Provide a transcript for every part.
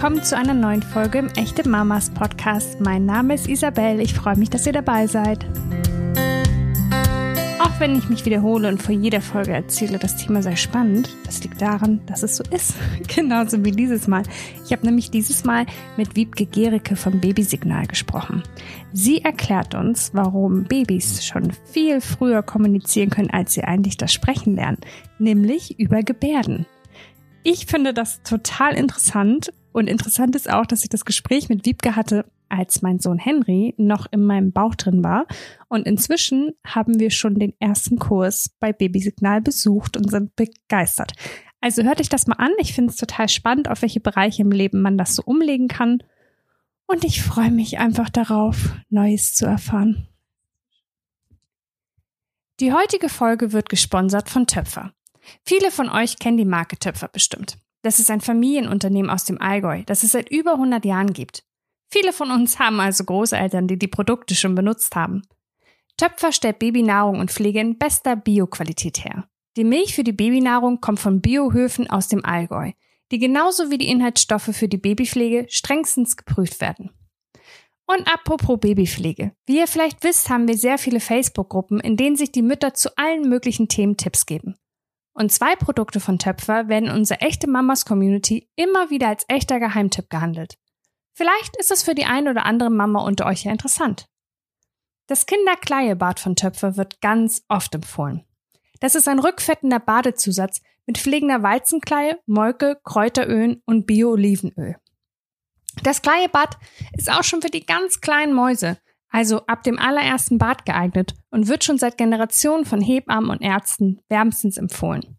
willkommen zu einer neuen Folge im Echte Mamas Podcast. Mein Name ist Isabel. Ich freue mich, dass ihr dabei seid. Auch wenn ich mich wiederhole und vor jeder Folge erzähle, das Thema sei spannend, das liegt daran, dass es so ist. Genauso wie dieses Mal. Ich habe nämlich dieses Mal mit Wiebke Gericke vom Babysignal gesprochen. Sie erklärt uns, warum Babys schon viel früher kommunizieren können, als sie eigentlich das Sprechen lernen, nämlich über Gebärden. Ich finde das total interessant und interessant ist auch, dass ich das Gespräch mit Wiebke hatte, als mein Sohn Henry noch in meinem Bauch drin war. Und inzwischen haben wir schon den ersten Kurs bei Babysignal besucht und sind begeistert. Also hört euch das mal an. Ich finde es total spannend, auf welche Bereiche im Leben man das so umlegen kann. Und ich freue mich einfach darauf, Neues zu erfahren. Die heutige Folge wird gesponsert von Töpfer. Viele von euch kennen die Marke Töpfer bestimmt. Das ist ein Familienunternehmen aus dem Allgäu, das es seit über 100 Jahren gibt. Viele von uns haben also Großeltern, die die Produkte schon benutzt haben. Töpfer stellt Babynahrung und Pflege in bester Bioqualität her. Die Milch für die Babynahrung kommt von Biohöfen aus dem Allgäu, die genauso wie die Inhaltsstoffe für die Babypflege strengstens geprüft werden. Und apropos Babypflege. Wie ihr vielleicht wisst, haben wir sehr viele Facebook-Gruppen, in denen sich die Mütter zu allen möglichen Themen Tipps geben. Und zwei Produkte von Töpfer werden in unserer echte Mamas Community immer wieder als echter Geheimtipp gehandelt. Vielleicht ist es für die eine oder andere Mama unter euch ja interessant. Das Kinderkleiebad von Töpfer wird ganz oft empfohlen. Das ist ein rückfettender Badezusatz mit pflegender Weizenkleie, Molke, Kräuterölen und Bio-Olivenöl. Das Kleiebad ist auch schon für die ganz kleinen Mäuse also ab dem allerersten Bad geeignet und wird schon seit Generationen von Hebammen und Ärzten wärmstens empfohlen.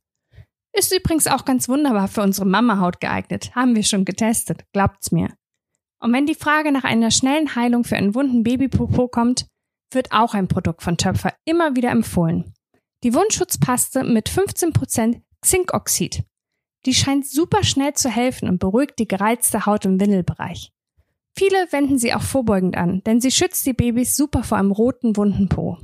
Ist übrigens auch ganz wunderbar für unsere Mamahaut geeignet, haben wir schon getestet, glaubt's mir. Und wenn die Frage nach einer schnellen Heilung für einen wunden Babypopo kommt, wird auch ein Produkt von Töpfer immer wieder empfohlen. Die Wundschutzpaste mit 15% Zinkoxid. Die scheint super schnell zu helfen und beruhigt die gereizte Haut im Windelbereich. Viele wenden sie auch vorbeugend an, denn sie schützt die Babys super vor einem roten, wunden Po.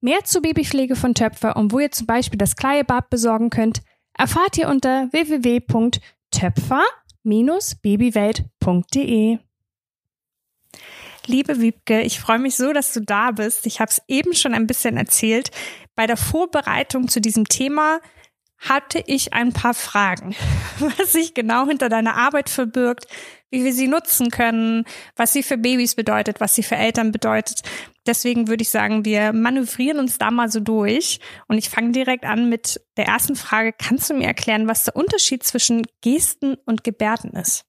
Mehr zur Babypflege von Töpfer und wo ihr zum Beispiel das Kleiebad besorgen könnt, erfahrt ihr unter www.töpfer-babywelt.de. Liebe Wiebke, ich freue mich so, dass du da bist. Ich habe es eben schon ein bisschen erzählt. Bei der Vorbereitung zu diesem Thema hatte ich ein paar Fragen, was sich genau hinter deiner Arbeit verbirgt, wie wir sie nutzen können, was sie für Babys bedeutet, was sie für Eltern bedeutet. Deswegen würde ich sagen, wir manövrieren uns da mal so durch. Und ich fange direkt an mit der ersten Frage. Kannst du mir erklären, was der Unterschied zwischen Gesten und Gebärden ist?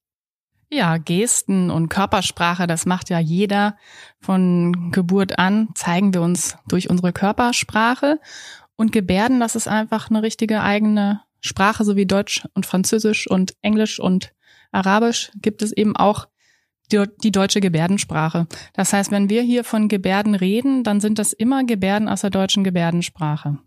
Ja, Gesten und Körpersprache, das macht ja jeder von Geburt an, zeigen wir uns durch unsere Körpersprache. Und Gebärden, das ist einfach eine richtige eigene Sprache, so wie Deutsch und Französisch und Englisch und Arabisch gibt es eben auch die, die deutsche Gebärdensprache. Das heißt, wenn wir hier von Gebärden reden, dann sind das immer Gebärden aus der deutschen Gebärdensprache.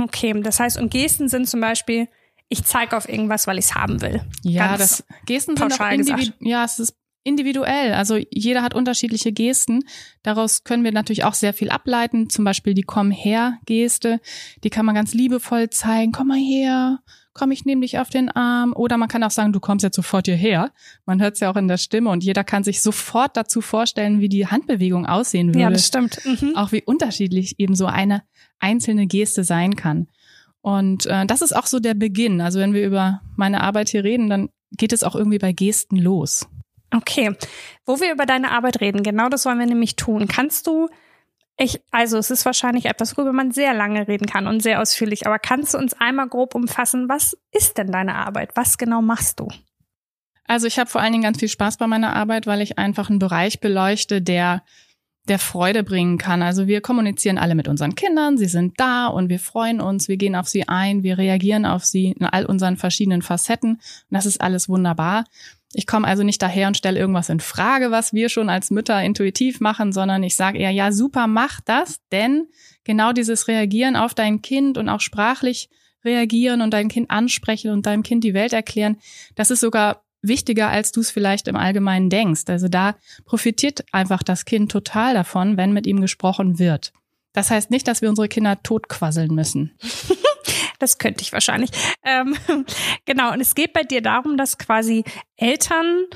Okay, das heißt, und Gesten sind zum Beispiel, ich zeige auf irgendwas, weil ich es haben will. Ja, Ganz das Gesten sind auch individuell. Ja, es ist individuell. Also jeder hat unterschiedliche Gesten. Daraus können wir natürlich auch sehr viel ableiten. Zum Beispiel die Komm her Geste. Die kann man ganz liebevoll zeigen. Komm mal her komm, ich nehme dich auf den Arm. Oder man kann auch sagen, du kommst jetzt sofort hierher. Man hört es ja auch in der Stimme und jeder kann sich sofort dazu vorstellen, wie die Handbewegung aussehen würde. Ja, das stimmt. Mhm. Auch wie unterschiedlich eben so eine einzelne Geste sein kann. Und äh, das ist auch so der Beginn. Also wenn wir über meine Arbeit hier reden, dann geht es auch irgendwie bei Gesten los. Okay, wo wir über deine Arbeit reden, genau das wollen wir nämlich tun. Kannst du ich, also es ist wahrscheinlich etwas, worüber man sehr lange reden kann und sehr ausführlich. Aber kannst du uns einmal grob umfassen, was ist denn deine Arbeit? Was genau machst du? Also ich habe vor allen Dingen ganz viel Spaß bei meiner Arbeit, weil ich einfach einen Bereich beleuchte, der der Freude bringen kann. Also wir kommunizieren alle mit unseren Kindern, sie sind da und wir freuen uns, wir gehen auf sie ein, wir reagieren auf sie in all unseren verschiedenen Facetten und das ist alles wunderbar. Ich komme also nicht daher und stelle irgendwas in Frage, was wir schon als Mütter intuitiv machen, sondern ich sage eher, ja, super, mach das, denn genau dieses Reagieren auf dein Kind und auch sprachlich reagieren und dein Kind ansprechen und deinem Kind die Welt erklären, das ist sogar wichtiger, als du es vielleicht im Allgemeinen denkst. Also da profitiert einfach das Kind total davon, wenn mit ihm gesprochen wird. Das heißt nicht, dass wir unsere Kinder totquasseln müssen. Das könnte ich wahrscheinlich. Ähm, genau, und es geht bei dir darum, dass quasi Eltern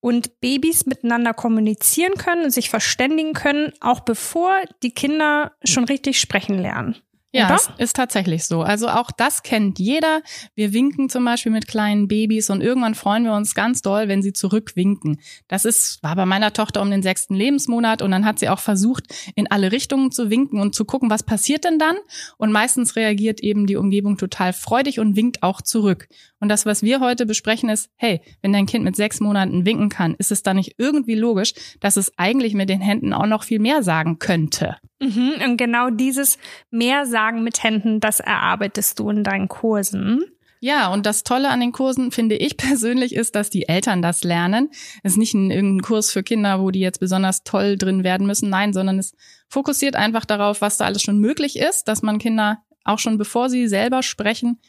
und Babys miteinander kommunizieren können und sich verständigen können, auch bevor die Kinder schon richtig sprechen lernen. Ja, ist, ist tatsächlich so. Also auch das kennt jeder. Wir winken zum Beispiel mit kleinen Babys und irgendwann freuen wir uns ganz doll, wenn sie zurückwinken. Das ist, war bei meiner Tochter um den sechsten Lebensmonat und dann hat sie auch versucht, in alle Richtungen zu winken und zu gucken, was passiert denn dann? Und meistens reagiert eben die Umgebung total freudig und winkt auch zurück. Und das, was wir heute besprechen, ist, hey, wenn dein Kind mit sechs Monaten winken kann, ist es dann nicht irgendwie logisch, dass es eigentlich mit den Händen auch noch viel mehr sagen könnte? Mhm, und genau dieses Mehrsagen mit Händen, das erarbeitest du in deinen Kursen. Ja, und das Tolle an den Kursen, finde ich persönlich, ist, dass die Eltern das lernen. Es ist nicht ein, irgendein Kurs für Kinder, wo die jetzt besonders toll drin werden müssen. Nein, sondern es fokussiert einfach darauf, was da alles schon möglich ist, dass man Kinder auch schon bevor sie selber sprechen,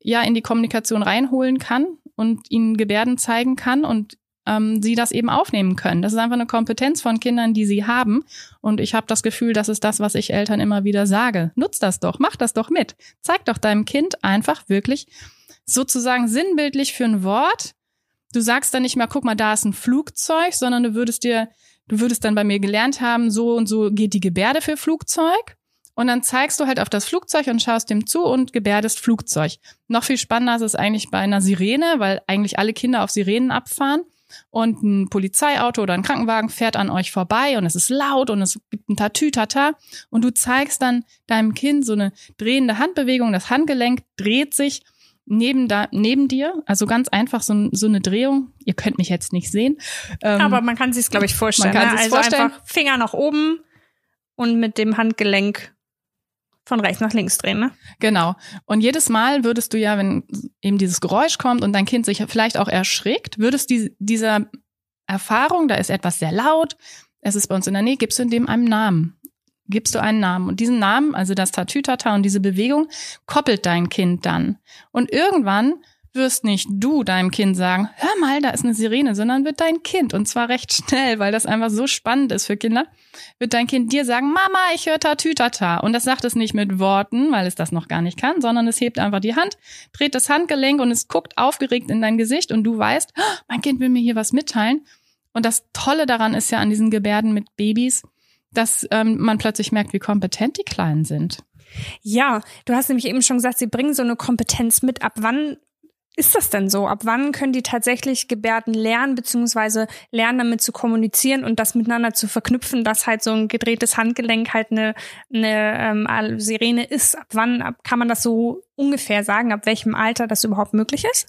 ja, in die Kommunikation reinholen kann und ihnen Gebärden zeigen kann und ähm, sie das eben aufnehmen können. Das ist einfach eine Kompetenz von Kindern, die sie haben. Und ich habe das Gefühl, das ist das, was ich Eltern immer wieder sage. Nutz das doch, mach das doch mit. Zeig doch deinem Kind einfach wirklich sozusagen sinnbildlich für ein Wort. Du sagst dann nicht mehr, guck mal, da ist ein Flugzeug, sondern du würdest dir, du würdest dann bei mir gelernt haben, so und so geht die Gebärde für Flugzeug. Und dann zeigst du halt auf das Flugzeug und schaust dem zu und gebärdest Flugzeug. Noch viel spannender ist es eigentlich bei einer Sirene, weil eigentlich alle Kinder auf Sirenen abfahren und ein Polizeiauto oder ein Krankenwagen fährt an euch vorbei und es ist laut und es gibt ein Tatütata und du zeigst dann deinem Kind so eine drehende Handbewegung, das Handgelenk dreht sich neben da neben dir, also ganz einfach so, so eine Drehung. Ihr könnt mich jetzt nicht sehen, ähm, aber man kann sich es glaube ich vorstellen. Man kann ne? also vorstellen. einfach Finger nach oben und mit dem Handgelenk von rechts nach links drehen, ne? Genau. Und jedes Mal würdest du ja, wenn eben dieses Geräusch kommt und dein Kind sich vielleicht auch erschrickt, würdest du dieser Erfahrung, da ist etwas sehr laut, es ist bei uns in der Nähe, gibst du in dem einen Namen. Gibst du einen Namen. Und diesen Namen, also das Tatütata und diese Bewegung, koppelt dein Kind dann. Und irgendwann wirst nicht du deinem Kind sagen, hör mal, da ist eine Sirene, sondern wird dein Kind, und zwar recht schnell, weil das einfach so spannend ist für Kinder, wird dein Kind dir sagen, Mama, ich höre Tatütata. Und das sagt es nicht mit Worten, weil es das noch gar nicht kann, sondern es hebt einfach die Hand, dreht das Handgelenk und es guckt aufgeregt in dein Gesicht und du weißt, oh, mein Kind will mir hier was mitteilen. Und das Tolle daran ist ja an diesen Gebärden mit Babys, dass ähm, man plötzlich merkt, wie kompetent die Kleinen sind. Ja, du hast nämlich eben schon gesagt, sie bringen so eine Kompetenz mit. Ab wann ist das denn so? Ab wann können die tatsächlich Gebärden lernen, beziehungsweise lernen, damit zu kommunizieren und das miteinander zu verknüpfen, dass halt so ein gedrehtes Handgelenk halt eine, eine ähm, Sirene ist? Ab wann ab, kann man das so ungefähr sagen, ab welchem Alter das überhaupt möglich ist?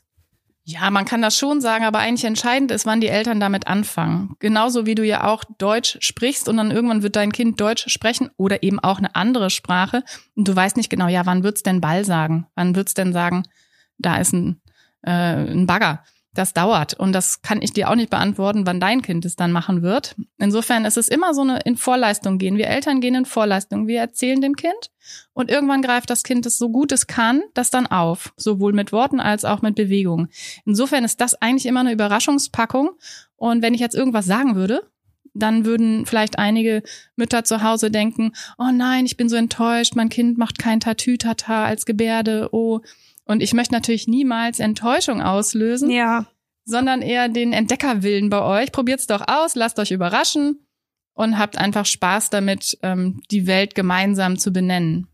Ja, man kann das schon sagen, aber eigentlich entscheidend ist, wann die Eltern damit anfangen. Genauso wie du ja auch Deutsch sprichst und dann irgendwann wird dein Kind Deutsch sprechen oder eben auch eine andere Sprache und du weißt nicht genau, ja, wann wird's denn Ball sagen? Wann wird's denn sagen, da ist ein äh, ein Bagger. Das dauert und das kann ich dir auch nicht beantworten, wann dein Kind es dann machen wird. Insofern ist es immer so eine in Vorleistung gehen. Wir Eltern gehen in Vorleistung. Wir erzählen dem Kind und irgendwann greift das Kind es so gut es kann, das dann auf, sowohl mit Worten als auch mit Bewegungen. Insofern ist das eigentlich immer eine Überraschungspackung. Und wenn ich jetzt irgendwas sagen würde, dann würden vielleicht einige Mütter zu Hause denken, oh nein, ich bin so enttäuscht, mein Kind macht kein Tatütata als Gebärde, oh, und ich möchte natürlich niemals Enttäuschung auslösen. Ja. Sondern eher den Entdeckerwillen bei euch. Probiert's doch aus, lasst euch überraschen und habt einfach Spaß damit, ähm, die Welt gemeinsam zu benennen.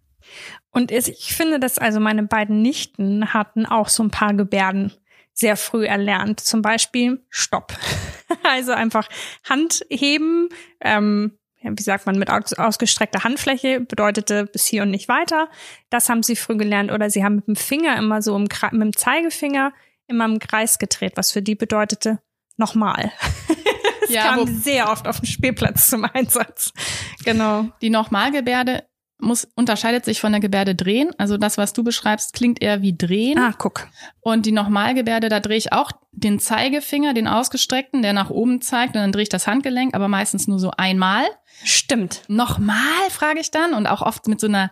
Und ich finde, dass also meine beiden Nichten hatten auch so ein paar Gebärden sehr früh erlernt. Zum Beispiel Stopp. also einfach Hand heben, ähm, wie sagt man, mit ausgestreckter Handfläche bedeutete bis hier und nicht weiter. Das haben sie früh gelernt. Oder sie haben mit dem Finger immer so im, mit dem Zeigefinger immer im Kreis gedreht, was für die bedeutete nochmal. das ja, kam sehr oft auf dem Spielplatz zum Einsatz. Genau. Die Nochmalgebärde muss, unterscheidet sich von der Gebärde drehen. Also das, was du beschreibst, klingt eher wie drehen. Ah, guck. Und die Nochmalgebärde, da drehe ich auch den Zeigefinger, den ausgestreckten, der nach oben zeigt, und dann drehe ich das Handgelenk, aber meistens nur so einmal. Stimmt. Nochmal, frage ich dann, und auch oft mit so einer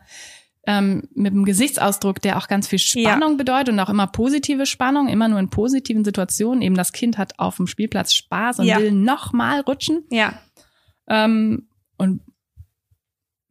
ähm, mit einem Gesichtsausdruck, der auch ganz viel Spannung ja. bedeutet und auch immer positive Spannung, immer nur in positiven Situationen. Eben das Kind hat auf dem Spielplatz Spaß und ja. will nochmal rutschen. Ja. Ähm, und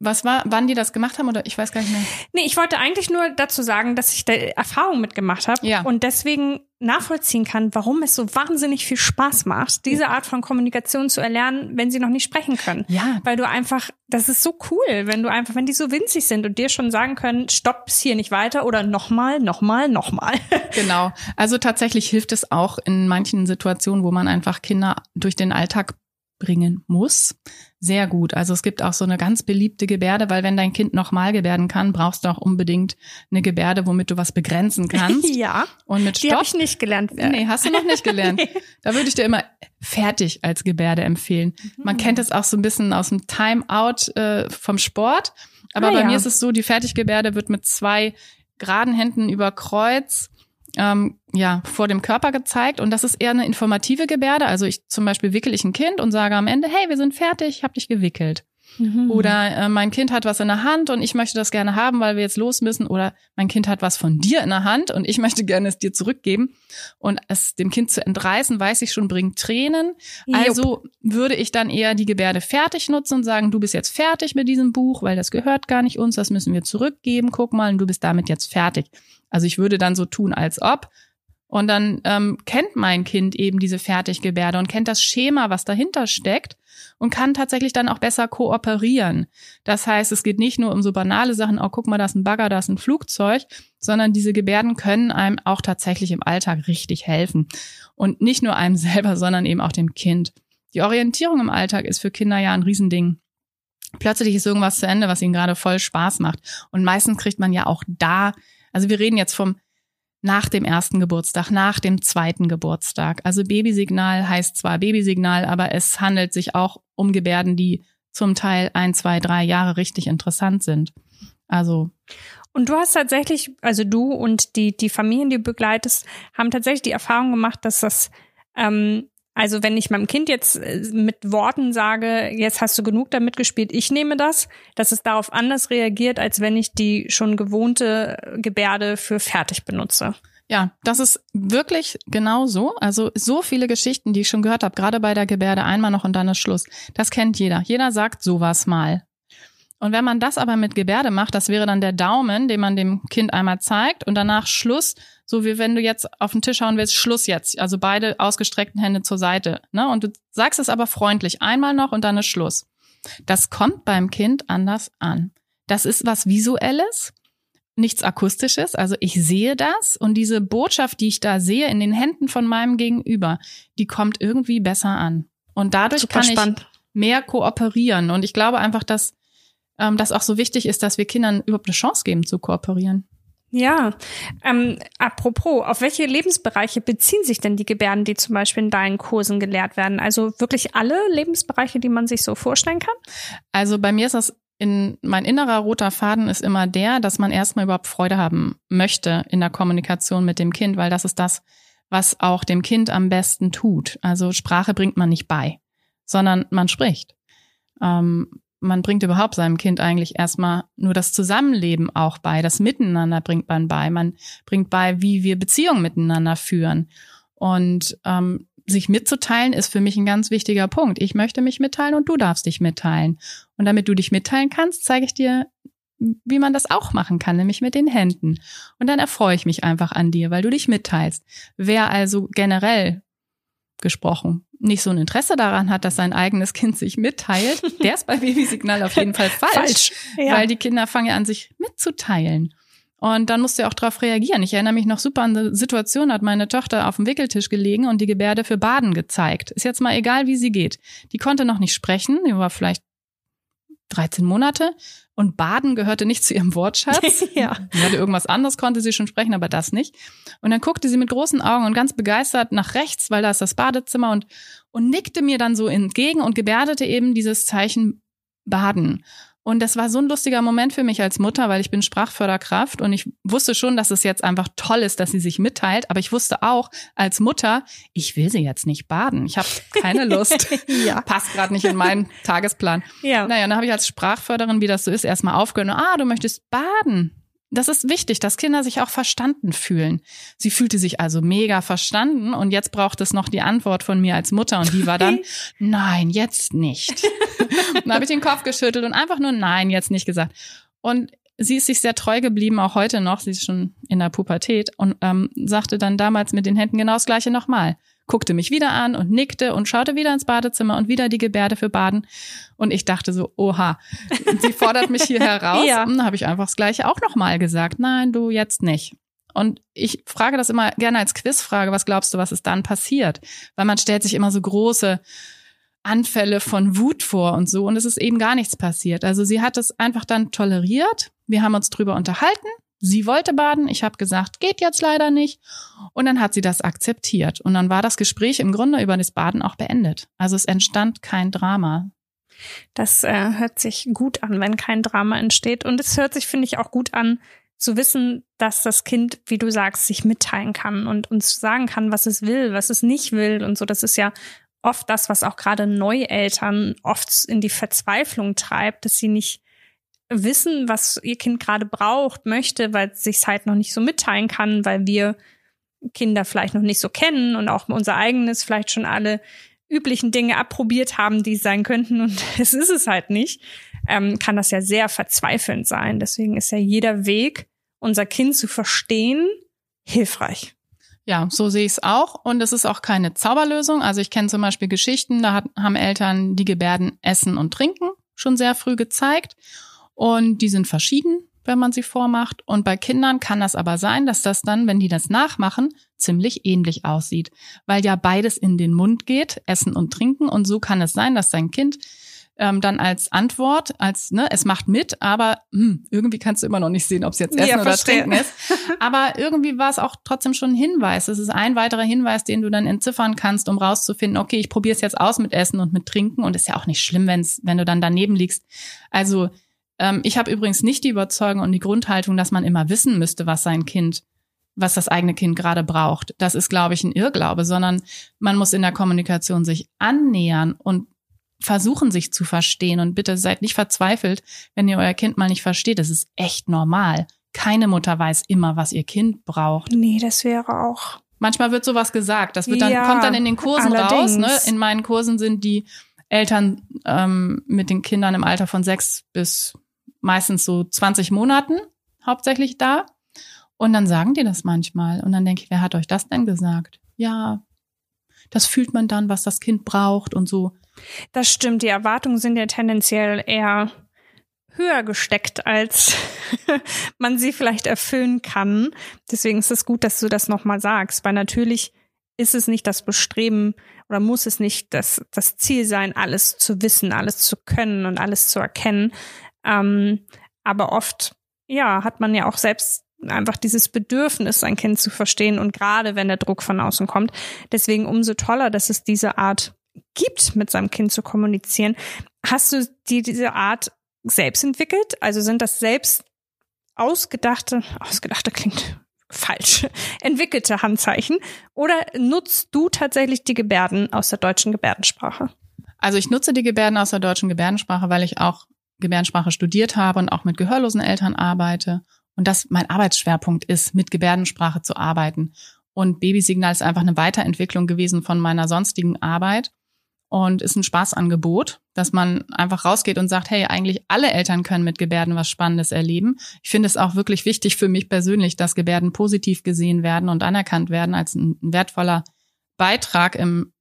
Was war, wann die das gemacht haben oder ich weiß gar nicht mehr. Nee, ich wollte eigentlich nur dazu sagen, dass ich da Erfahrung mitgemacht habe Ja. und deswegen nachvollziehen kann, warum es so wahnsinnig viel Spaß macht, diese Art von Kommunikation zu erlernen, wenn sie noch nicht sprechen können. Ja. Weil du einfach, das ist so cool, wenn du einfach, wenn die so winzig sind und dir schon sagen können, stopp, bis hier nicht weiter oder nochmal, nochmal, nochmal. Genau. Also tatsächlich hilft es auch in manchen Situationen, wo man einfach Kinder durch den Alltag bringen muss. Sehr gut. Also es gibt auch so eine ganz beliebte Gebärde, weil wenn dein Kind nochmal gebärden kann, brauchst du auch unbedingt eine Gebärde, womit du was begrenzen kannst. ja, Und mit die habe Stopp. ich nicht gelernt. Nee, hast du noch nicht gelernt. Da würde ich dir immer fertig als Gebärde empfehlen. Mhm. Man kennt es auch so ein bisschen aus dem Timeout äh, vom Sport. Aber Ah, bei ja. mir ist es so, die Fertiggebärde wird mit zwei geraden Händen über Kreuz ähm, ja, vor dem Körper gezeigt. Und das ist eher eine informative Gebärde. Also ich zum Beispiel wickel ich ein Kind und sage am Ende, hey, wir sind fertig, ich habe dich gewickelt. Mhm. Oder äh, mein Kind hat was in der Hand und ich möchte das gerne haben, weil wir jetzt los müssen. Oder mein Kind hat was von dir in der Hand und ich möchte gerne es dir zurückgeben. Und es dem Kind zu entreißen, weiß ich schon, bringt Tränen. Jupp. Also würde ich dann eher die Gebärde fertig nutzen und sagen, du bist jetzt fertig mit diesem Buch, weil das gehört gar nicht uns, das müssen wir zurückgeben. Guck mal, und du bist damit jetzt fertig. Also ich würde dann so tun, als ob. Und dann ähm, kennt mein Kind eben diese Fertiggebärde und kennt das Schema, was dahinter steckt und kann tatsächlich dann auch besser kooperieren. Das heißt, es geht nicht nur um so banale Sachen, oh, guck mal, da ist ein Bagger, da ist ein Flugzeug, sondern diese Gebärden können einem auch tatsächlich im Alltag richtig helfen. Und nicht nur einem selber, sondern eben auch dem Kind. Die Orientierung im Alltag ist für Kinder ja ein Riesending. Plötzlich ist irgendwas zu Ende, was ihnen gerade voll Spaß macht. Und meistens kriegt man ja auch da, also wir reden jetzt vom nach dem ersten Geburtstag, nach dem zweiten Geburtstag. Also Babysignal heißt zwar Babysignal, aber es handelt sich auch um Gebärden, die zum Teil ein, zwei, drei Jahre richtig interessant sind. Also Und du hast tatsächlich, also du und die, die Familien, die du begleitest, haben tatsächlich die Erfahrung gemacht, dass das, ähm, also wenn ich meinem Kind jetzt äh, mit Worten sage, jetzt hast du genug damit gespielt, ich nehme das, dass es darauf anders reagiert, als wenn ich die schon gewohnte Gebärde für fertig benutze. Ja, das ist wirklich genau so. Also so viele Geschichten, die ich schon gehört habe, gerade bei der Gebärde einmal noch und dann ist Schluss. Das kennt jeder. Jeder sagt sowas mal. Und wenn man das aber mit Gebärde macht, das wäre dann der Daumen, den man dem Kind einmal zeigt und danach Schluss, so wie wenn du jetzt auf den Tisch hauen willst, Schluss jetzt. Also beide ausgestreckten Hände zur Seite. Ne? Und du sagst es aber freundlich, einmal noch und dann ist Schluss. Das kommt beim Kind anders an. Das ist was Visuelles nichts Akustisches. Also ich sehe das und diese Botschaft, die ich da sehe in den Händen von meinem Gegenüber, die kommt irgendwie besser an. Und dadurch Super kann spannend. ich mehr kooperieren. Und ich glaube einfach, dass ähm, das auch so wichtig ist, dass wir Kindern überhaupt eine Chance geben zu kooperieren. Ja, ähm, apropos, auf welche Lebensbereiche beziehen sich denn die Gebärden, die zum Beispiel in deinen Kursen gelehrt werden? Also wirklich alle Lebensbereiche, die man sich so vorstellen kann? Also bei mir ist das in mein innerer roter Faden ist immer der, dass man erstmal überhaupt Freude haben möchte in der Kommunikation mit dem Kind, weil das ist das, was auch dem Kind am besten tut. Also Sprache bringt man nicht bei, sondern man spricht. Ähm, man bringt überhaupt seinem Kind eigentlich erstmal nur das Zusammenleben auch bei, das Miteinander bringt man bei. Man bringt bei, wie wir Beziehungen miteinander führen. Und ähm, sich mitzuteilen ist für mich ein ganz wichtiger Punkt. Ich möchte mich mitteilen und du darfst dich mitteilen. Und damit du dich mitteilen kannst, zeige ich dir, wie man das auch machen kann, nämlich mit den Händen. Und dann erfreue ich mich einfach an dir, weil du dich mitteilst. Wer also generell gesprochen nicht so ein Interesse daran hat, dass sein eigenes Kind sich mitteilt, der ist bei Babysignal auf jeden Fall falsch, Ja. weil die Kinder fangen ja an, sich mitzuteilen. Und dann musst du ja auch darauf reagieren. Ich erinnere mich noch super an eine Situation, hat meine Tochter auf dem Wickeltisch gelegen und die Gebärde für Baden gezeigt. Ist jetzt mal egal, wie sie geht. Die konnte noch nicht sprechen, die war vielleicht 13 Monate und Baden gehörte nicht zu ihrem Wortschatz. ja. Sie hatte irgendwas anderes, konnte sie schon sprechen, aber das nicht. Und dann guckte sie mit großen Augen und ganz begeistert nach rechts, weil da ist das Badezimmer und, und nickte mir dann so entgegen und gebärdete eben dieses Zeichen Baden. Und das war so ein lustiger Moment für mich als Mutter, weil ich bin Sprachförderkraft und ich wusste schon, dass es jetzt einfach toll ist, dass sie sich mitteilt. Aber ich wusste auch als Mutter, ich will sie jetzt nicht baden. Ich habe keine Lust. Ja. Passt gerade nicht in meinen Tagesplan. Ja. Naja, dann habe ich als Sprachförderin, wie das so ist, erstmal aufgehört. Ah, du möchtest baden. Das ist wichtig, dass Kinder sich auch verstanden fühlen. Sie fühlte sich also mega verstanden und jetzt braucht es noch die Antwort von mir als Mutter und die war dann, nein, jetzt nicht. dann habe ich den Kopf geschüttelt und einfach nur nein, jetzt nicht gesagt. Und sie ist sich sehr treu geblieben, auch heute noch, sie ist schon in der Pubertät und ähm, sagte dann damals mit den Händen genau das gleiche nochmal guckte mich wieder an und nickte und schaute wieder ins Badezimmer und wieder die Gebärde für Baden. Und ich dachte so, oha, sie fordert mich hier heraus. ja. Und dann habe ich einfach das Gleiche auch nochmal gesagt. Nein, du jetzt nicht. Und ich frage das immer gerne als Quizfrage, was glaubst du, was ist dann passiert? Weil man stellt sich immer so große Anfälle von Wut vor und so und es ist eben gar nichts passiert. Also sie hat es einfach dann toleriert. Wir haben uns drüber unterhalten Sie wollte baden, ich habe gesagt, geht jetzt leider nicht. Und dann hat sie das akzeptiert. Und dann war das Gespräch im Grunde über das Baden auch beendet. Also es entstand kein Drama. Das äh, hört sich gut an, wenn kein Drama entsteht. Und es hört sich, finde ich, auch gut an, zu wissen, dass das Kind, wie du sagst, sich mitteilen kann und uns sagen kann, was es will, was es nicht will und so. Das ist ja oft das, was auch gerade Neueltern oft in die Verzweiflung treibt, dass sie nicht wissen, was ihr Kind gerade braucht, möchte, weil es sich halt noch nicht so mitteilen kann, weil wir Kinder vielleicht noch nicht so kennen und auch unser eigenes vielleicht schon alle üblichen Dinge abprobiert haben, die es sein könnten und es ist es halt nicht, ähm, kann das ja sehr verzweifelnd sein. Deswegen ist ja jeder Weg, unser Kind zu verstehen, hilfreich. Ja, so sehe ich es auch. Und es ist auch keine Zauberlösung. Also ich kenne zum Beispiel Geschichten, da hat, haben Eltern die Gebärden Essen und Trinken schon sehr früh gezeigt. Und die sind verschieden, wenn man sie vormacht. Und bei Kindern kann das aber sein, dass das dann, wenn die das nachmachen, ziemlich ähnlich aussieht. Weil ja beides in den Mund geht, Essen und Trinken. Und so kann es sein, dass dein Kind ähm, dann als Antwort, als ne, es macht mit, aber hm, irgendwie kannst du immer noch nicht sehen, ob es jetzt Essen ja, oder Trinken ist. Aber irgendwie war es auch trotzdem schon ein Hinweis. Es ist ein weiterer Hinweis, den du dann entziffern kannst, um rauszufinden, okay, ich probiere es jetzt aus mit Essen und mit Trinken und ist ja auch nicht schlimm, wenn's, wenn du dann daneben liegst. Also ähm, ich habe übrigens nicht die Überzeugung und die Grundhaltung, dass man immer wissen müsste, was sein Kind, was das eigene Kind gerade braucht. Das ist, glaube ich, ein Irrglaube, sondern man muss in der Kommunikation sich annähern und versuchen, sich zu verstehen. Und bitte seid nicht verzweifelt, wenn ihr euer Kind mal nicht versteht. Das ist echt normal. Keine Mutter weiß immer, was ihr Kind braucht. Nee, das wäre auch. Manchmal wird sowas gesagt. Das wird dann, ja, kommt dann in den Kursen allerdings. raus. Ne? In meinen Kursen sind die Eltern ähm, mit den Kindern im Alter von sechs bis meistens so 20 Monaten hauptsächlich da. Und dann sagen die das manchmal. Und dann denke ich, wer hat euch das denn gesagt? Ja, das fühlt man dann, was das Kind braucht und so. Das stimmt. Die Erwartungen sind ja tendenziell eher höher gesteckt, als man sie vielleicht erfüllen kann. Deswegen ist es gut, dass du das nochmal sagst, weil natürlich ist es nicht das Bestreben oder muss es nicht das, das Ziel sein, alles zu wissen, alles zu können und alles zu erkennen. Ähm, aber oft, ja, hat man ja auch selbst einfach dieses Bedürfnis, sein Kind zu verstehen und gerade wenn der Druck von außen kommt. Deswegen umso toller, dass es diese Art gibt, mit seinem Kind zu kommunizieren. Hast du die, diese Art selbst entwickelt? Also sind das selbst ausgedachte, ausgedachte klingt falsch, entwickelte Handzeichen? Oder nutzt du tatsächlich die Gebärden aus der deutschen Gebärdensprache? Also ich nutze die Gebärden aus der deutschen Gebärdensprache, weil ich auch Gebärdensprache studiert habe und auch mit gehörlosen Eltern arbeite und das mein Arbeitsschwerpunkt ist, mit Gebärdensprache zu arbeiten. Und Babysignal ist einfach eine Weiterentwicklung gewesen von meiner sonstigen Arbeit und ist ein Spaßangebot, dass man einfach rausgeht und sagt, hey, eigentlich alle Eltern können mit Gebärden was Spannendes erleben. Ich finde es auch wirklich wichtig für mich persönlich, dass Gebärden positiv gesehen werden und anerkannt werden als ein wertvoller Beitrag im,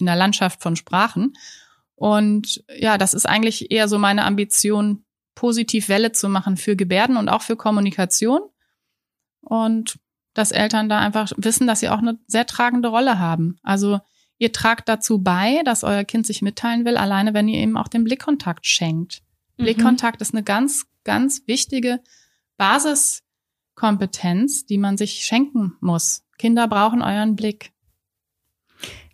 in der Landschaft von Sprachen. Und ja, das ist eigentlich eher so meine Ambition, positiv Welle zu machen für Gebärden und auch für Kommunikation. Und dass Eltern da einfach wissen, dass sie auch eine sehr tragende Rolle haben. Also ihr tragt dazu bei, dass euer Kind sich mitteilen will, alleine wenn ihr ihm auch den Blickkontakt schenkt. Mhm. Blickkontakt ist eine ganz, ganz wichtige Basiskompetenz, die man sich schenken muss. Kinder brauchen euren Blick.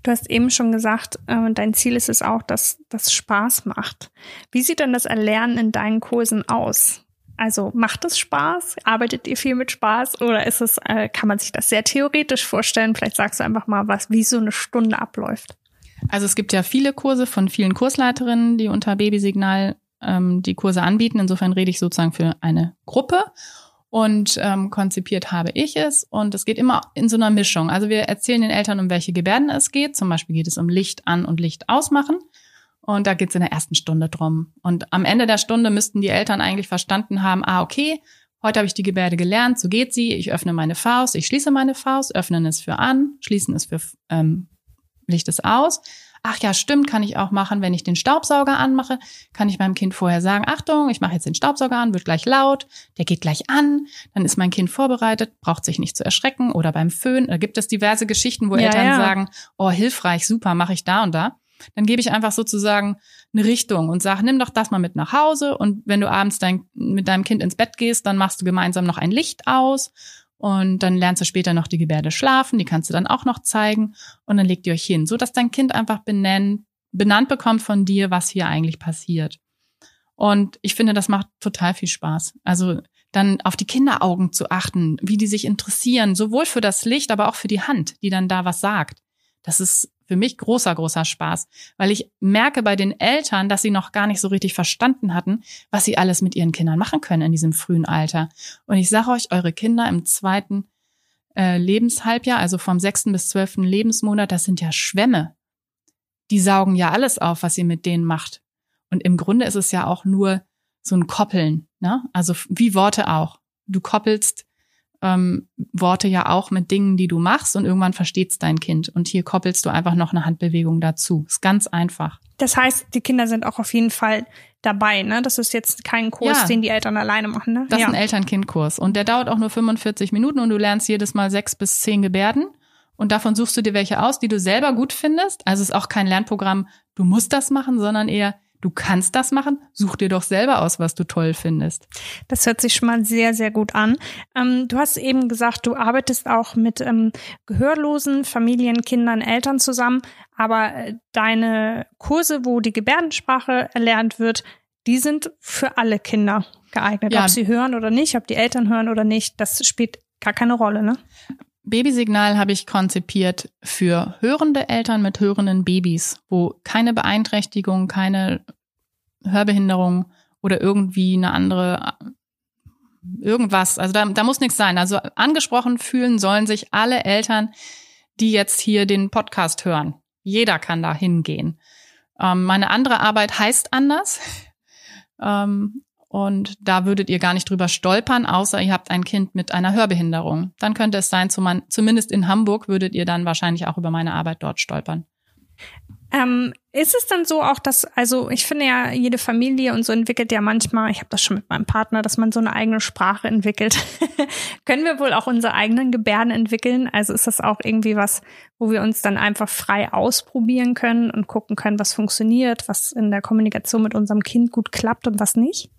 Du hast eben schon gesagt, äh, dein Ziel ist es auch, dass das Spaß macht. Wie sieht denn das Erlernen in deinen Kursen aus? Also macht es Spaß? Arbeitet ihr viel mit Spaß oder ist es, äh, kann man sich das sehr theoretisch vorstellen? Vielleicht sagst du einfach mal, was, wie so eine Stunde abläuft. Also es gibt ja viele Kurse von vielen Kursleiterinnen, die unter Babysignal ähm, die Kurse anbieten. Insofern rede ich sozusagen für eine Gruppe. Und ähm, konzipiert habe ich es. Und es geht immer in so einer Mischung. Also wir erzählen den Eltern, um welche Gebärden es geht. Zum Beispiel geht es um Licht an und Licht ausmachen. Und da geht es in der ersten Stunde drum. Und am Ende der Stunde müssten die Eltern eigentlich verstanden haben, ah, okay, heute habe ich die Gebärde gelernt, so geht sie. Ich öffne meine Faust, ich schließe meine Faust, öffnen ist für an, schließen ist für ähm, Licht ist aus. Ach ja, stimmt, kann ich auch machen, wenn ich den Staubsauger anmache, kann ich meinem Kind vorher sagen, Achtung, ich mache jetzt den Staubsauger an, wird gleich laut, der geht gleich an, dann ist mein Kind vorbereitet, braucht sich nicht zu erschrecken oder beim Föhn, da gibt es diverse Geschichten, wo ja, Eltern ja. sagen, oh, hilfreich, super, mache ich da und da. Dann gebe ich einfach sozusagen eine Richtung und sage, nimm doch das mal mit nach Hause und wenn du abends dein, mit deinem Kind ins Bett gehst, dann machst du gemeinsam noch ein Licht aus und dann lernst du später noch die Gebärde schlafen, die kannst du dann auch noch zeigen und dann legt ihr euch hin, so dass dein Kind einfach benennt, benannt bekommt von dir, was hier eigentlich passiert. Und ich finde, das macht total viel Spaß. Also dann auf die Kinderaugen zu achten, wie die sich interessieren, sowohl für das Licht, aber auch für die Hand, die dann da was sagt. Das ist für mich großer, großer Spaß, weil ich merke bei den Eltern, dass sie noch gar nicht so richtig verstanden hatten, was sie alles mit ihren Kindern machen können in diesem frühen Alter. Und ich sage euch, eure Kinder im zweiten äh, Lebenshalbjahr, also vom sechsten bis zwölften Lebensmonat, das sind ja Schwämme. Die saugen ja alles auf, was ihr mit denen macht. Und im Grunde ist es ja auch nur so ein Koppeln, ne? Also wie Worte auch. Du koppelst ähm, Worte ja auch mit Dingen, die du machst und irgendwann versteht's dein Kind. Und hier koppelst du einfach noch eine Handbewegung dazu. Ist ganz einfach. Das heißt, die Kinder sind auch auf jeden Fall dabei, ne? Das ist jetzt kein Kurs, ja. den die Eltern alleine machen, ne? Das ja. ist ein Eltern-Kind-Kurs. Und der dauert auch nur 45 Minuten und du lernst jedes Mal sechs bis zehn Gebärden. Und davon suchst du dir welche aus, die du selber gut findest. Also es ist auch kein Lernprogramm, du musst das machen, sondern eher, Du kannst das machen. Such dir doch selber aus, was du toll findest. Das hört sich schon mal sehr, sehr gut an. Ähm, du hast eben gesagt, du arbeitest auch mit ähm, gehörlosen Familien, Kindern, Eltern zusammen. Aber äh, deine Kurse, wo die Gebärdensprache erlernt wird, die sind für alle Kinder geeignet. Ja. Ob sie hören oder nicht, ob die Eltern hören oder nicht, das spielt gar keine Rolle, ne? Babysignal habe ich konzipiert für hörende Eltern mit hörenden Babys, wo keine Beeinträchtigung, keine Hörbehinderung oder irgendwie eine andere irgendwas, also da, da muss nichts sein. Also angesprochen fühlen sollen sich alle Eltern, die jetzt hier den Podcast hören. Jeder kann da hingehen. Ähm, meine andere Arbeit heißt anders. Ähm, und da würdet ihr gar nicht drüber stolpern, außer ihr habt ein Kind mit einer Hörbehinderung. Dann könnte es sein, zumindest in Hamburg würdet ihr dann wahrscheinlich auch über meine Arbeit dort stolpern. Ähm, ist es dann so auch, dass, also ich finde ja, jede Familie und so entwickelt ja manchmal, ich habe das schon mit meinem Partner, dass man so eine eigene Sprache entwickelt. Können wir wohl auch unsere eigenen Gebärden entwickeln? Also ist das auch irgendwie was, wo wir uns dann einfach frei ausprobieren können und gucken können, was funktioniert, was in der Kommunikation mit unserem Kind gut klappt und was nicht?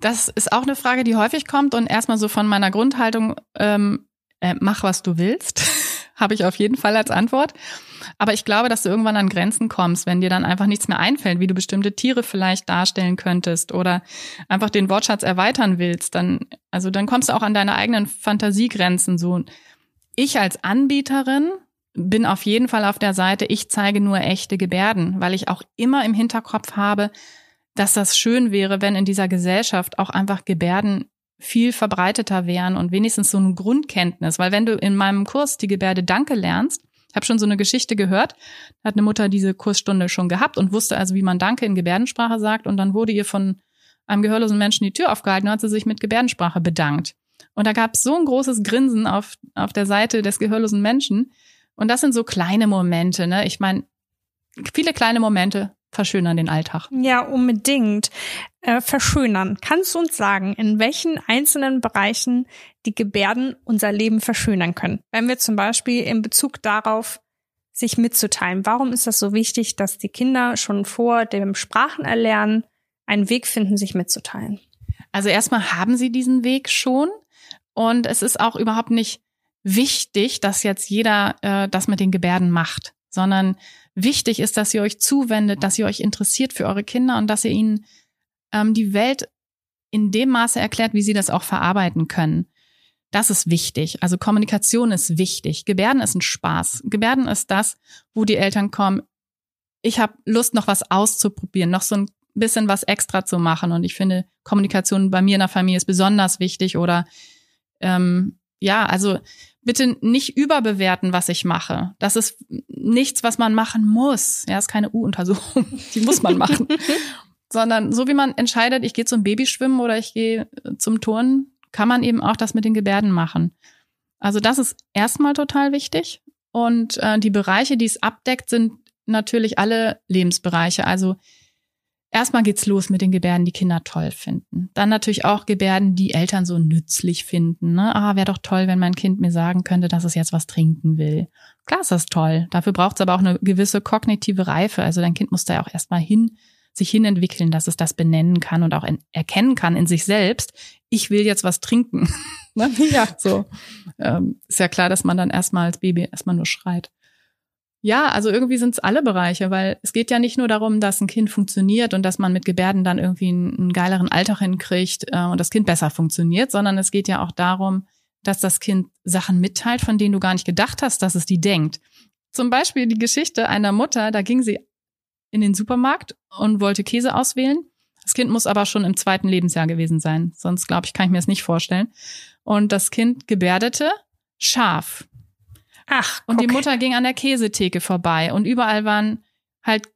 Das ist auch eine Frage, die häufig kommt und erstmal so von meiner Grundhaltung, ähm, äh, mach was du willst, habe ich auf jeden Fall als Antwort. Aber ich glaube, dass du irgendwann an Grenzen kommst, wenn dir dann einfach nichts mehr einfällt, wie du bestimmte Tiere vielleicht darstellen könntest oder einfach den Wortschatz erweitern willst, dann, also dann kommst du auch an deine eigenen Fantasiegrenzen so. Ich als Anbieterin bin auf jeden Fall auf der Seite, ich zeige nur echte Gebärden, weil ich auch immer im Hinterkopf habe, dass das schön wäre, wenn in dieser Gesellschaft auch einfach Gebärden viel verbreiteter wären und wenigstens so eine Grundkenntnis. Weil wenn du in meinem Kurs die Gebärde Danke lernst, ich habe schon so eine Geschichte gehört, hat eine Mutter diese Kursstunde schon gehabt und wusste also, wie man Danke in Gebärdensprache sagt und dann wurde ihr von einem gehörlosen Menschen die Tür aufgehalten und hat sie sich mit Gebärdensprache bedankt. Und da gab es so ein großes Grinsen auf, auf der Seite des gehörlosen Menschen. Und das sind so kleine Momente, ne? Ich meine, viele kleine Momente verschönern den Alltag. Ja, unbedingt. Äh, verschönern. Kannst du uns sagen, in welchen einzelnen Bereichen die Gebärden unser Leben verschönern können? Wenn wir zum Beispiel in Bezug darauf sich mitzuteilen. Warum ist das so wichtig, dass die Kinder schon vor dem Sprachenerlernen einen Weg finden, sich mitzuteilen? Also erstmal haben sie diesen Weg schon und es ist auch überhaupt nicht wichtig, dass jetzt jeder äh, das mit den Gebärden macht, sondern wichtig ist, dass ihr euch zuwendet, dass ihr euch interessiert für eure Kinder und dass ihr ihnen ähm, die Welt in dem Maße erklärt, wie sie das auch verarbeiten können. Das ist wichtig. Also Kommunikation ist wichtig. Gebärden ist ein Spaß. Gebärden ist das, wo die Eltern kommen. Ich habe Lust, noch was auszuprobieren, noch so ein bisschen was extra zu machen. Und ich finde, Kommunikation bei mir in der Familie ist besonders wichtig. Oder Ähm, ja, also bitte nicht überbewerten, was ich mache. Das ist nichts, was man machen muss. Ja, ist keine U-Untersuchung. Die muss man machen. Sondern so wie man entscheidet, ich gehe zum Babyschwimmen oder ich gehe zum Turnen, kann man eben auch das mit den Gebärden machen. Also das ist erstmal total wichtig. Und äh, die Bereiche, die es abdeckt, sind natürlich alle Lebensbereiche. Also erstmal geht's los mit den Gebärden, die Kinder toll finden. Dann natürlich auch Gebärden, die Eltern so nützlich finden. Ne? Ah, wäre doch toll, wenn mein Kind mir sagen könnte, dass es jetzt was trinken will. Klar ist das toll. Dafür braucht es aber auch eine gewisse kognitive Reife. Also dein Kind muss da ja auch erstmal hin, sich hinentwickeln, dass es das benennen kann und auch erkennen kann in sich selbst. Ich will jetzt was trinken. ne? Ja, so. Ähm, ist ja klar, dass man dann erstmal als Baby erstmal nur schreit. Ja, also irgendwie sind es alle Bereiche, weil es geht ja nicht nur darum, dass ein Kind funktioniert und dass man mit Gebärden dann irgendwie einen, geileren Alltag hinkriegt äh, und das Kind besser funktioniert, sondern es geht ja auch darum, dass das Kind Sachen mitteilt, von denen du gar nicht gedacht hast, dass es die denkt. Zum Beispiel die Geschichte einer Mutter, da ging sie in den Supermarkt und wollte Käse auswählen. Das Kind muss aber schon im zweiten Lebensjahr gewesen sein, sonst glaube ich, kann ich mir das nicht vorstellen. Und das Kind gebärdete scharf. Ach, und die Mutter ging an der Käsetheke vorbei und überall waren halt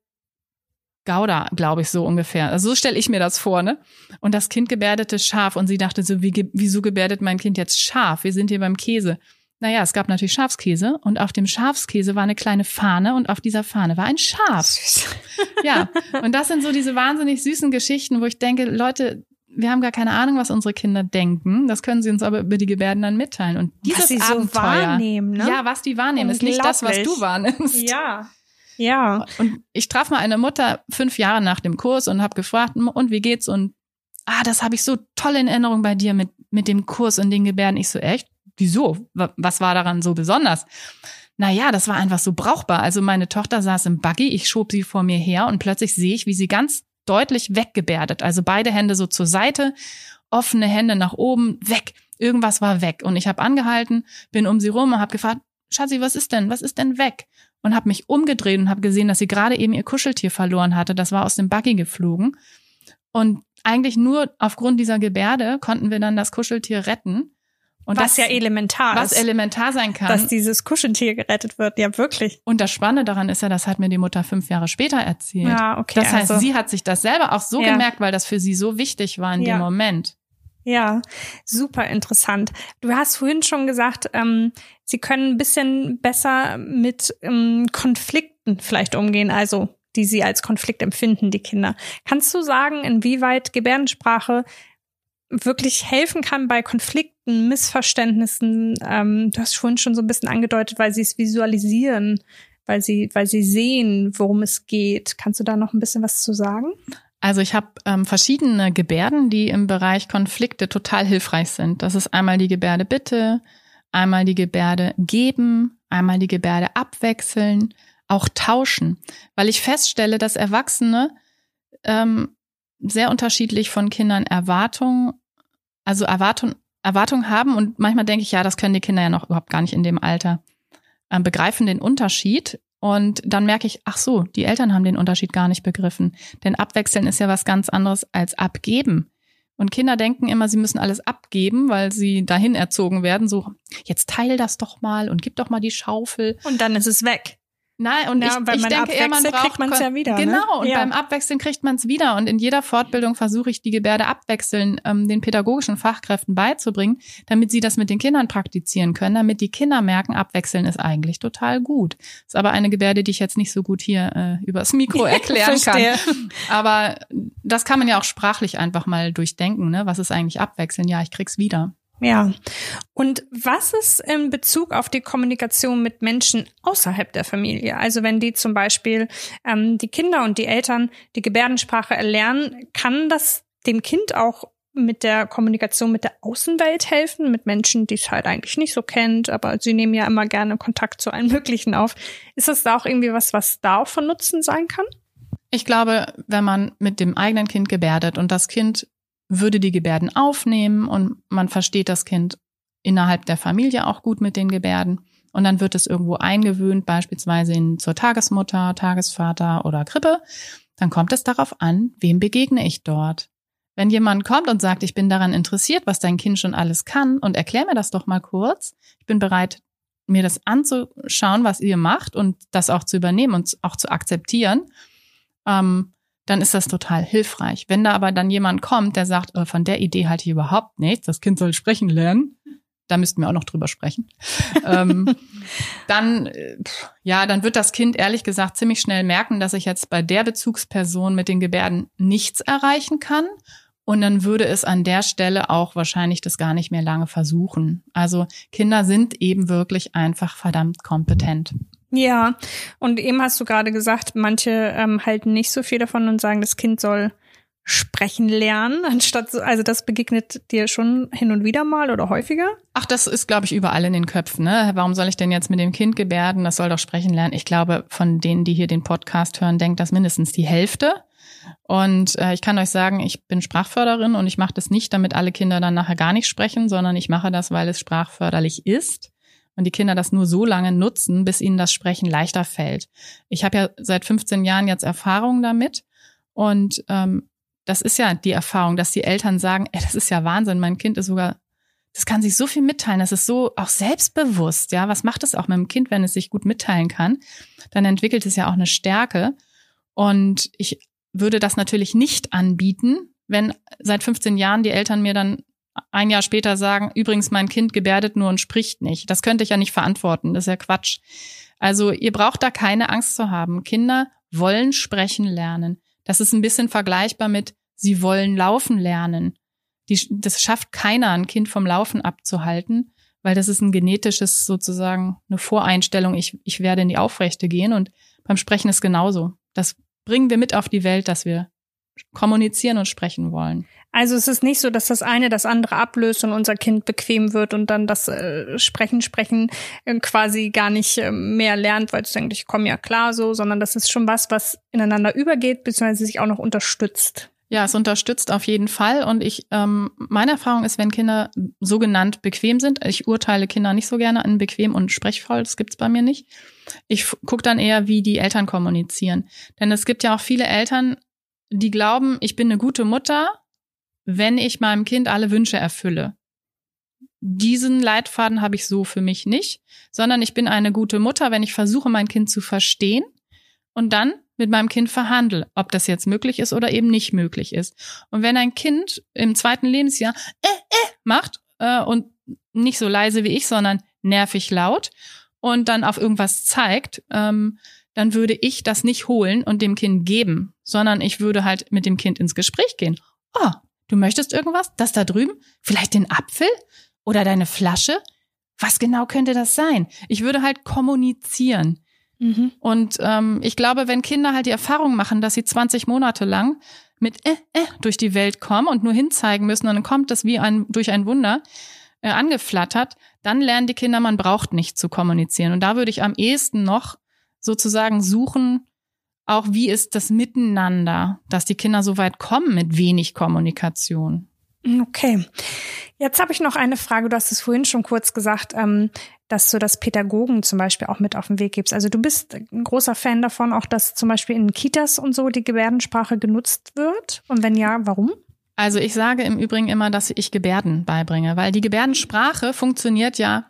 Gouda, glaube ich, so ungefähr. Also so stelle ich mir das vor, ne? Und das Kind gebärdete scharf und sie dachte so, wie, wieso gebärdet mein Kind jetzt scharf? Wir sind hier beim Käse. Naja, es gab natürlich Schafskäse und auf dem Schafskäse war eine kleine Fahne und auf dieser Fahne war ein Schaf. Süß. Ja, und das sind so diese wahnsinnig süßen Geschichten, wo ich denke, Leute, wir haben gar keine Ahnung, was unsere Kinder denken. Das können sie uns aber über die Gebärden dann mitteilen. Und dieses was sie Abenteuer, so wahrnehmen, ne? ja, was die wahrnehmen, ist nicht das, was du wahrnimmst. Ja. Ja. Und ich traf mal eine Mutter fünf Jahre nach dem Kurs und habe gefragt, und wie geht's? Und ah, das habe ich so toll in Erinnerung bei dir mit mit dem Kurs und den Gebärden. Ich so echt? Wieso? Was war daran so besonders? Naja, das war einfach so brauchbar. Also meine Tochter saß im Buggy, ich schob sie vor mir her und plötzlich sehe ich, wie sie ganz deutlich weggebärdet. Also beide Hände so zur Seite, offene Hände nach oben, weg. Irgendwas war weg. Und ich habe angehalten, bin um sie rum und habe gefragt, Schatzi, was ist denn? Was ist denn weg? Und habe mich umgedreht und habe gesehen, dass sie gerade eben ihr Kuscheltier verloren hatte. Das war aus dem Buggy geflogen. Und eigentlich nur aufgrund dieser Gebärde konnten wir dann das Kuscheltier retten. Und was das, ja elementar was ist. Was elementar sein kann. Dass dieses Kuscheltier gerettet wird, ja wirklich. Und das Spannende daran ist ja, das hat mir die Mutter fünf Jahre später erzählt. Ja, okay. Das heißt, also, sie hat sich das selber auch so ja. gemerkt, weil das für sie so wichtig war in ja. dem Moment. Ja, super interessant. Du hast vorhin schon gesagt, ähm, sie können ein bisschen besser mit ähm, Konflikten vielleicht umgehen, also die sie als Konflikt empfinden, die Kinder. Kannst du sagen, inwieweit Gebärdensprache wirklich helfen kann bei Konflikten, Missverständnissen. Ähm, du hast vorhin schon so ein bisschen angedeutet, weil sie es visualisieren, weil sie, weil sie sehen, worum es geht. Kannst du da noch ein bisschen was zu sagen? Also ich habe ähm, verschiedene Gebärden, die im Bereich Konflikte total hilfreich sind. Das ist einmal die Gebärde Bitte, einmal die Gebärde Geben, einmal die Gebärde Abwechseln, auch Tauschen, weil ich feststelle, dass Erwachsene ähm, sehr unterschiedlich von Kindern Erwartungen, also Erwartungen Erwartung haben und manchmal denke ich, ja, das können die Kinder ja noch überhaupt gar nicht in dem Alter äh, begreifen den Unterschied und dann merke ich, ach so, die Eltern haben den Unterschied gar nicht begriffen, denn abwechseln ist ja was ganz anderes als abgeben. Und Kinder denken immer, sie müssen alles abgeben, weil sie dahin erzogen werden, so jetzt teil das doch mal und gib doch mal die Schaufel. Und dann ist es weg. Nein, und ja, ich, ich denke eher, man braucht kriegt man es ja wieder. Ne? Genau, ne? und ja. beim Abwechseln kriegt man es wieder. Und in jeder Fortbildung versuche ich die Gebärde abwechseln, ähm, den pädagogischen Fachkräften beizubringen, damit sie das mit den Kindern praktizieren können, damit die Kinder merken, abwechseln ist eigentlich total gut. Ist aber eine Gebärde, die ich jetzt nicht so gut hier äh, übers Mikro erklären kann. Aber das kann man ja auch sprachlich einfach mal durchdenken. Ne? Was ist eigentlich abwechseln? Ja, ich krieg's wieder. Ja. Und was ist in Bezug auf die Kommunikation mit Menschen außerhalb der Familie? Also wenn die zum Beispiel ähm, die Kinder und die Eltern die Gebärdensprache erlernen, kann das dem Kind auch mit der Kommunikation mit der Außenwelt helfen, mit Menschen, die es halt eigentlich nicht so kennt, aber sie nehmen ja immer gerne Kontakt zu allen möglichen auf. Ist das da auch irgendwie was, was da auch von Nutzen sein kann? Ich glaube, wenn man mit dem eigenen Kind gebärdet und das Kind würde die Gebärden aufnehmen und man versteht das Kind innerhalb der Familie auch gut mit den Gebärden. Und dann wird es irgendwo eingewöhnt, beispielsweise in, zur Tagesmutter, Tagesvater oder Krippe. Dann kommt es darauf an, wem begegne ich dort? Wenn jemand kommt und sagt, ich bin daran interessiert, was dein Kind schon alles kann und erklär mir das doch mal kurz. Ich bin bereit, mir das anzuschauen, was ihr macht und das auch zu übernehmen und auch zu akzeptieren, ähm, dann ist das total hilfreich. Wenn da aber dann jemand kommt, der sagt, oh, von der Idee halte ich überhaupt nichts, das Kind soll sprechen lernen, da müssten wir auch noch drüber sprechen, ähm, dann, äh, ja, dann wird das Kind ehrlich gesagt ziemlich schnell merken, dass ich jetzt bei der Bezugsperson mit den Gebärden nichts erreichen kann. Und dann würde es an der Stelle auch wahrscheinlich das gar nicht mehr lange versuchen. Also Kinder sind eben wirklich einfach verdammt kompetent. Ja, und eben hast du gerade gesagt, manche ähm, halten nicht so viel davon und sagen, das Kind soll sprechen lernen, anstatt so, also das begegnet dir schon hin und wieder mal oder häufiger? Ach, das ist, glaube ich, überall in den Köpfen. Ne? Warum soll ich denn jetzt mit dem Kind gebärden? Das soll doch sprechen lernen. Ich glaube, von denen, die hier den Podcast hören, denkt das mindestens die Hälfte. Und äh, ich kann euch sagen, ich bin Sprachförderin und ich mache das nicht, damit alle Kinder dann nachher gar nicht sprechen, sondern ich mache das, weil es sprachförderlich ist und die Kinder das nur so lange nutzen, bis ihnen das Sprechen leichter fällt. Ich habe ja seit 15 Jahren jetzt Erfahrung damit und ähm, das ist ja die Erfahrung, dass die Eltern sagen, ey, das ist ja Wahnsinn, mein Kind ist sogar, das kann sich so viel mitteilen, das ist so auch selbstbewusst, ja, was macht es auch mit dem Kind, wenn es sich gut mitteilen kann? Dann entwickelt es ja auch eine Stärke und ich würde das natürlich nicht anbieten, wenn seit 15 Jahren die Eltern mir dann ein Jahr später sagen, übrigens, mein Kind gebärdet nur und spricht nicht. Das könnte ich ja nicht verantworten, das ist ja Quatsch. Also ihr braucht da keine Angst zu haben. Kinder wollen sprechen lernen. Das ist ein bisschen vergleichbar mit, sie wollen laufen lernen. Die, das schafft keiner, ein Kind vom Laufen abzuhalten, weil das ist ein genetisches sozusagen eine Voreinstellung. Ich, ich werde in die Aufrechte gehen und beim Sprechen ist genauso. Das bringen wir mit auf die Welt, dass wir kommunizieren und sprechen wollen. Also es ist nicht so, dass das eine das andere ablöst und unser Kind bequem wird und dann das äh, Sprechen, Sprechen äh, quasi gar nicht äh, mehr lernt, weil es denkt, ich komme ja klar so, sondern das ist schon was, was ineinander übergeht, beziehungsweise sich auch noch unterstützt. Ja, es unterstützt auf jeden Fall. Und ich, ähm, meine Erfahrung ist, wenn Kinder sogenannt bequem sind, ich urteile Kinder nicht so gerne an bequem und sprechvoll, das gibt's bei mir nicht. Ich gucke dann eher, wie die Eltern kommunizieren. Denn es gibt ja auch viele Eltern, die glauben, ich bin eine gute Mutter, wenn ich meinem Kind alle Wünsche erfülle. Diesen Leitfaden habe ich so für mich nicht, sondern ich bin eine gute Mutter, wenn ich versuche, mein Kind zu verstehen und dann mit meinem Kind verhandle, ob das jetzt möglich ist oder eben nicht möglich ist. Und wenn ein Kind im zweiten Lebensjahr äh, äh macht äh, und nicht so leise wie ich, sondern nervig laut und dann auf irgendwas zeigt, ähm, dann würde ich das nicht holen und dem Kind geben, sondern ich würde halt mit dem Kind ins Gespräch gehen. Oh, Du möchtest irgendwas? Das da drüben? Vielleicht den Apfel? Oder deine Flasche? Was genau könnte das sein? Ich würde halt kommunizieren. Mhm. Und ähm, ich glaube, wenn Kinder halt die Erfahrung machen, dass sie 20 Monate lang mit äh, äh durch die Welt kommen und nur hinzeigen müssen, und dann kommt das wie ein durch ein Wunder äh, angeflattert, dann lernen die Kinder, man braucht nicht zu kommunizieren. Und da würde ich am ehesten noch sozusagen suchen, auch wie ist das Miteinander, dass die Kinder so weit kommen mit wenig Kommunikation. Okay. Jetzt habe ich noch eine Frage. Du hast es vorhin schon kurz gesagt, ähm, dass du das Pädagogen zum Beispiel auch mit auf den Weg gibst. Also du bist ein großer Fan davon, auch dass zum Beispiel in Kitas und so die Gebärdensprache genutzt wird. Und wenn ja, warum? Also ich sage im Übrigen immer, dass ich Gebärden beibringe, weil die Gebärdensprache funktioniert ja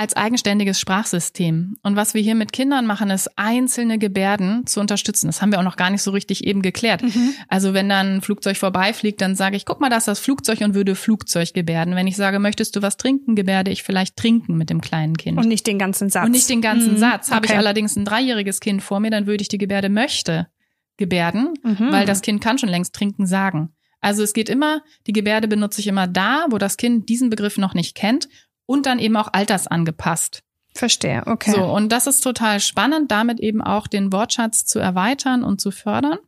als eigenständiges Sprachsystem. Und was wir hier mit Kindern machen, ist einzelne Gebärden zu unterstützen. Das haben wir auch noch gar nicht so richtig eben geklärt. Mhm. Also wenn dann ein Flugzeug vorbeifliegt, dann sage ich, guck mal, da ist das Flugzeug und würde Flugzeug gebärden. Wenn ich sage, möchtest du was trinken, gebärde ich vielleicht trinken mit dem kleinen Kind. Und nicht den ganzen Satz. Und nicht den ganzen mhm. Satz. Okay. Habe ich allerdings ein dreijähriges Kind vor mir, dann würde ich die Gebärde möchte gebärden, mhm. weil das Kind kann schon längst trinken sagen. Also es geht immer, die Gebärde benutze ich immer da, wo das Kind diesen Begriff noch nicht kennt und dann eben auch altersangepasst. Verstehe, okay. So, und das ist total spannend, damit eben auch den Wortschatz zu erweitern und zu fördern.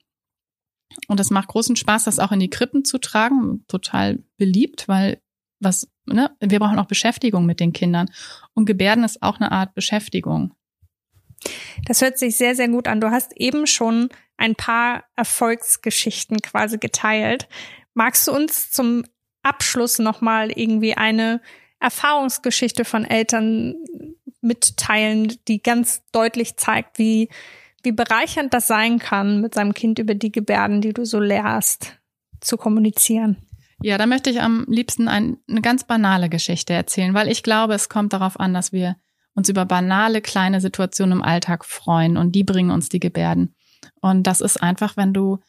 Und es macht großen Spaß, das auch in die Krippen zu tragen. Total beliebt, weil was, ne, wir brauchen auch Beschäftigung mit den Kindern. Und Gebärden ist auch eine Art Beschäftigung. Das hört sich sehr, sehr gut an. Du hast eben schon ein paar Erfolgsgeschichten quasi geteilt. Magst du uns zum Abschluss nochmal irgendwie eine Erfahrungsgeschichte von Eltern mitteilen, die ganz deutlich zeigt, wie, wie bereichernd das sein kann, mit seinem Kind über die Gebärden, die du so lehrst, zu kommunizieren? Ja, da möchte ich am liebsten ein, eine ganz banale Geschichte erzählen, weil ich glaube, es kommt darauf an, dass wir uns über banale kleine Situationen im Alltag freuen und die bringen uns die Gebärden. Und das ist einfach, wenn du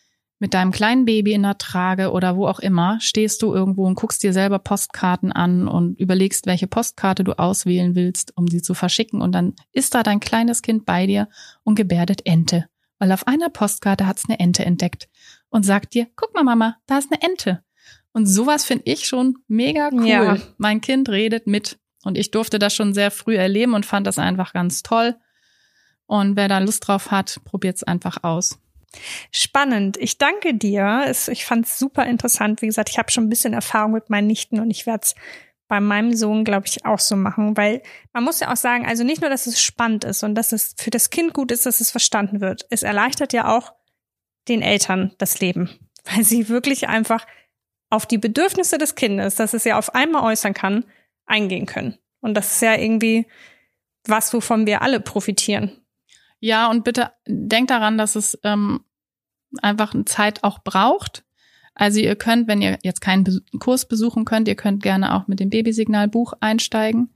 mit deinem kleinen Baby in der Trage oder wo auch immer stehst du irgendwo und guckst dir selber Postkarten an und überlegst, welche Postkarte du auswählen willst, um sie zu verschicken. Und dann ist da dein kleines Kind bei dir und gebärdet Ente. Weil auf einer Postkarte hat's eine Ente entdeckt und sagt dir, guck mal, Mama, da ist eine Ente. Und sowas finde ich schon mega cool. Ja. Mein Kind redet mit. Und ich durfte das schon sehr früh erleben und fand das einfach ganz toll. Und wer da Lust drauf hat, probiert's einfach aus. Spannend. Ich danke dir. Ich fand es super interessant. Wie gesagt, ich habe schon ein bisschen Erfahrung mit meinen Nichten und ich werde es bei meinem Sohn, glaube ich, auch so machen, weil man muss ja auch sagen, also nicht nur, dass es spannend ist und dass es für das Kind gut ist, dass es verstanden wird. Es erleichtert ja auch den Eltern das Leben, weil sie wirklich einfach auf die Bedürfnisse des Kindes, dass es ja auf einmal äußern kann, eingehen können. Und das ist ja irgendwie was, wovon wir alle profitieren. Ja, und bitte denkt daran, dass es ähm, einfach eine Zeit auch braucht. Also ihr könnt, wenn ihr jetzt keinen Kurs besuchen könnt, ihr könnt gerne auch mit dem Babysignal-Buch einsteigen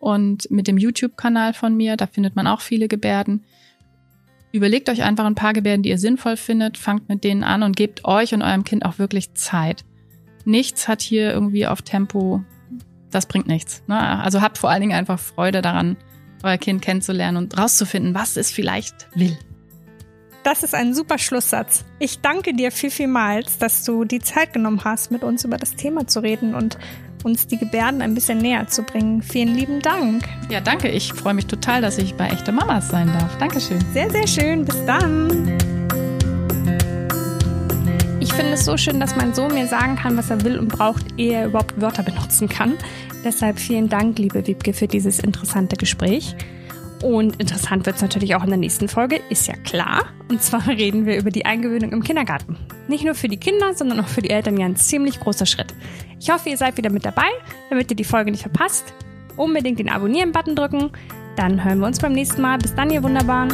und mit dem YouTube-Kanal von mir, da findet man auch viele Gebärden. Überlegt euch einfach ein paar Gebärden, die ihr sinnvoll findet, fangt mit denen an und gebt euch und eurem Kind auch wirklich Zeit. Nichts hat hier irgendwie auf Tempo, das bringt nichts. Ne? Also habt vor allen Dingen einfach Freude daran, euer Kind kennenzulernen und rauszufinden, was es vielleicht will. Das ist ein super Schlusssatz. Ich danke dir viel, vielmals, dass du die Zeit genommen hast, mit uns über das Thema zu reden und uns die Gebärden ein bisschen näher zu bringen. Vielen lieben Dank. Ja, danke. Ich freue mich total, dass ich bei echte Mamas sein darf. Dankeschön. Sehr, sehr schön. Bis dann. Ich finde es so schön, dass mein Sohn mir sagen kann, was er will und braucht, ehe er überhaupt Wörter benutzen kann. Deshalb vielen Dank, liebe Wiebke, für dieses interessante Gespräch. Und interessant wird es natürlich auch in der nächsten Folge, ist ja klar. Und zwar reden wir über die Eingewöhnung im Kindergarten. Nicht nur für die Kinder, sondern auch für die Eltern ja ein ziemlich großer Schritt. Ich hoffe, ihr seid wieder mit dabei, damit ihr die Folge nicht verpasst. Unbedingt den Abonnieren-Button drücken. Dann hören wir uns beim nächsten Mal. Bis dann, ihr Wunderbaren.